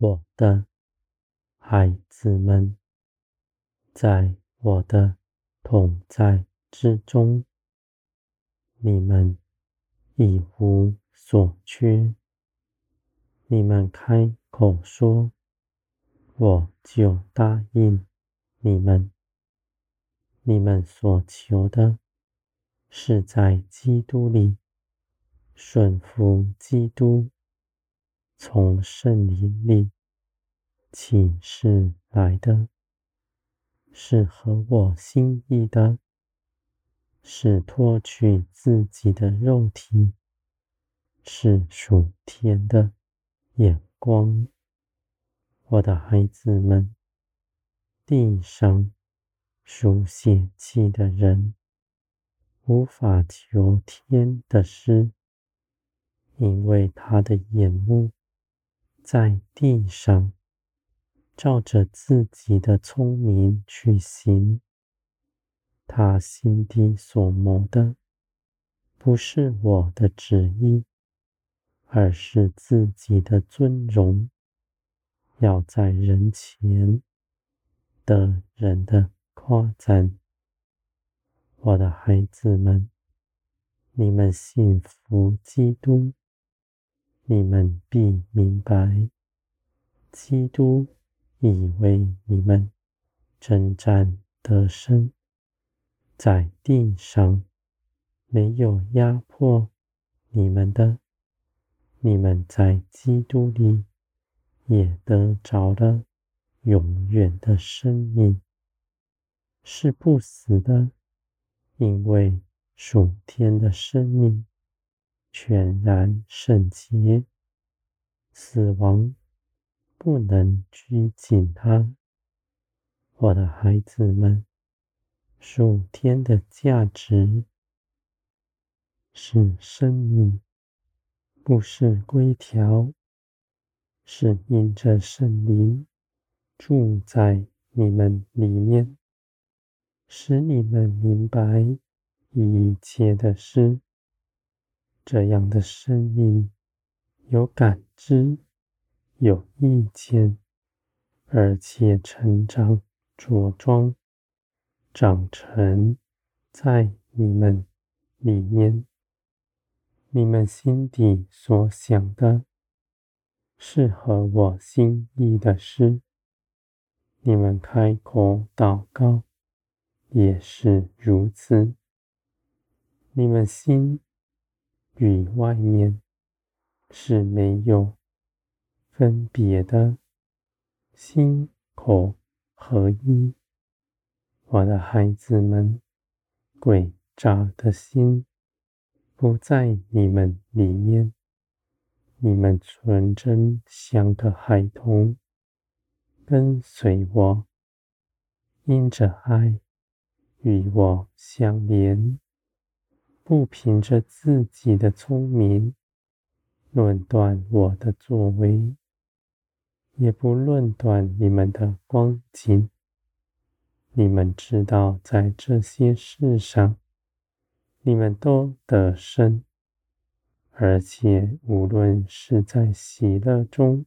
我的孩子们，在我的同在之中，你们一无所缺。你们开口说，我就答应你们。你们所求的，是在基督里顺服基督，从圣灵里启示来的，是合我心意的，是脱去自己的肉体，是属天的眼光。我的孩子们，地上属血气的人，无法求天的诗，因为他的眼目在地上，照着自己的聪明去行。他心底所谋的，不是我的旨意，而是自己的尊荣，要在人前得人的夸赞，我的孩子们，你们信服基督，你们必明白，基督已为你们征战得胜，在地上没有压迫你们的，你们在基督里也得着了永远的生命。是不死的，因为属天的生命全然圣洁，死亡不能拘禁它。我的孩子们，属天的价值是生命，不是规条，是因着圣灵住在你们里面。使你们明白一切的事，这样的生命有感知、有意见，而且成长茁壮，长成在你们里面。你们心底所想的，是合我心意的事。你们开口祷告。也是如此，你们心与外面是没有分别的，心口合一。我的孩子们，诡诈的心不在你们里面，你们纯真像个孩童，跟随我，因着爱。与我相连，不凭着自己的聪明论断我的作为，也不论断你们的光景。你们知道，在这些事上，你们都得胜，而且无论是在喜乐中，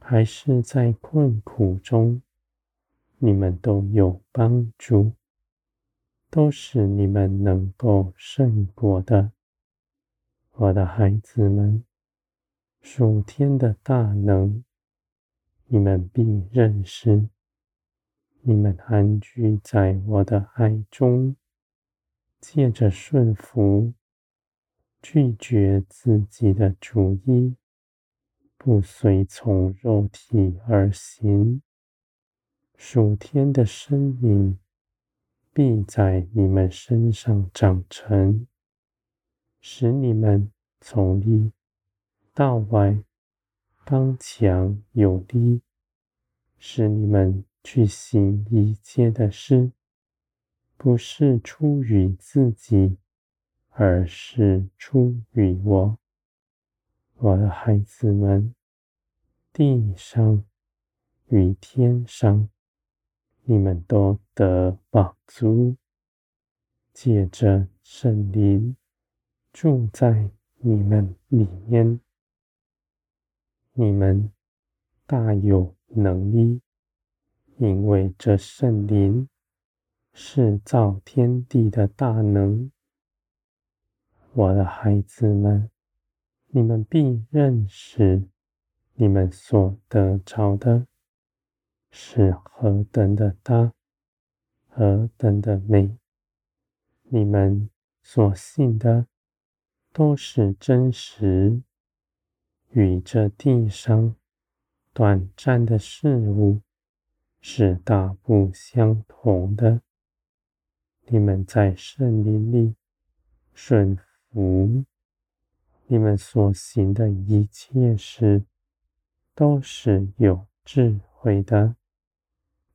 还是在困苦中，你们都有帮助。都是你们能够胜过的，我的孩子们，属天的大能，你们必认识。你们安居在我的爱中，借着顺服，拒绝自己的主意，不随从肉体而行，属天的生命。必在你们身上长成，使你们从里到外刚强有力，使你们去行一切的事，不是出于自己，而是出于我。我的孩子们，地上与天上。你们都得饱足，借着圣灵住在你们里面，你们大有能力，因为这圣灵是造天地的大能。我的孩子们，你们必认识，你们所得着的是何等的大，何等的美。你们所信的都是真实，与这地上短暂的事物是大不相同的。你们在圣灵里顺服。你们所行的一切事，都是有智慧的，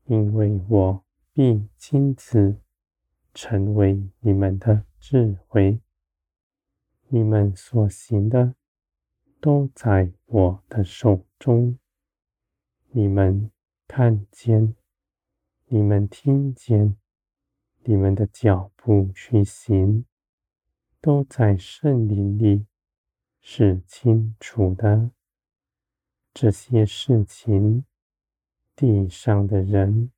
因为我必亲自成为你们的智慧。你们所行的，都在我的手中。你们看见，你们听见，你们的脚步去行，都在圣灵里。是清楚的，这些事情，地上的人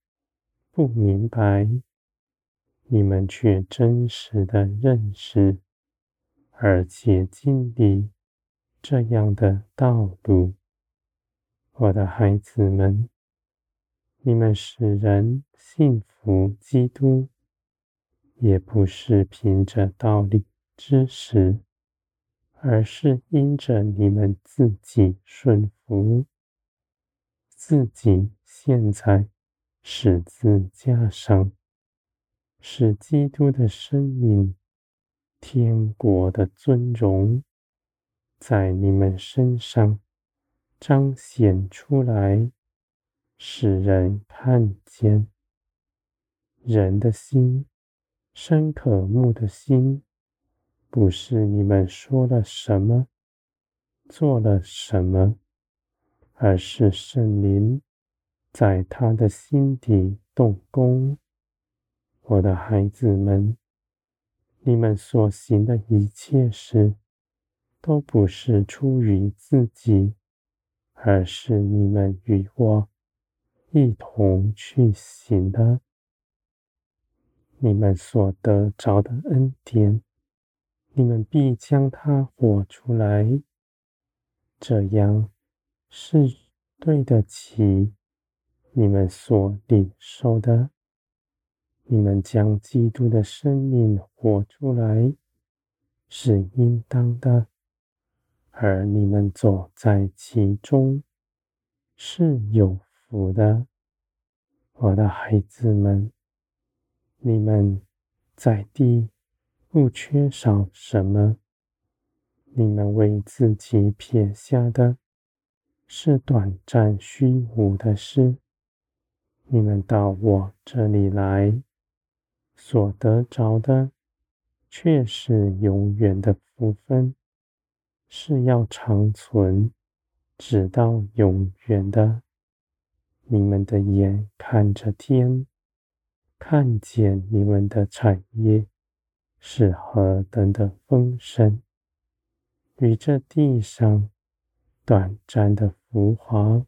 不明白，你们却真实的认识，而且经历这样的道路。我的孩子们，你们使人信服基督，也不是凭着道理知识。而是因着你们自己顺服，自己现在十字架上，使基督的生命、天国的尊荣，在你们身上彰显出来，使人看见。人的心，深可慕的心。不是你们说了什么，做了什么，而是圣灵在他的心底动工。我的孩子们，你们所行的一切事，都不是出于自己，而是你们与我一同去行的。你们所得着的恩典。你们必将它活出来，这样是对得起你们所领受的。你们将基督的生命活出来是应当的，而你们走在其中是有福的，我的孩子们，你们在地。不缺少什么，你们为自己撇下的，是短暂虚无的事；你们到我这里来，所得着的，却是永远的福分，是要长存，直到永远的。你们的眼看着天，看见你们的产业。是何等的丰盛，与这地上短暂的浮华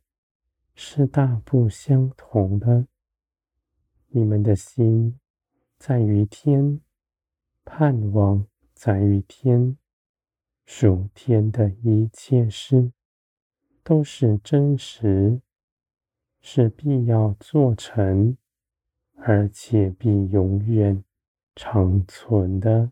是大不相同的。你们的心在于天，盼望在于天，属天的一切事都是真实，是必要做成，而且必永远长存的。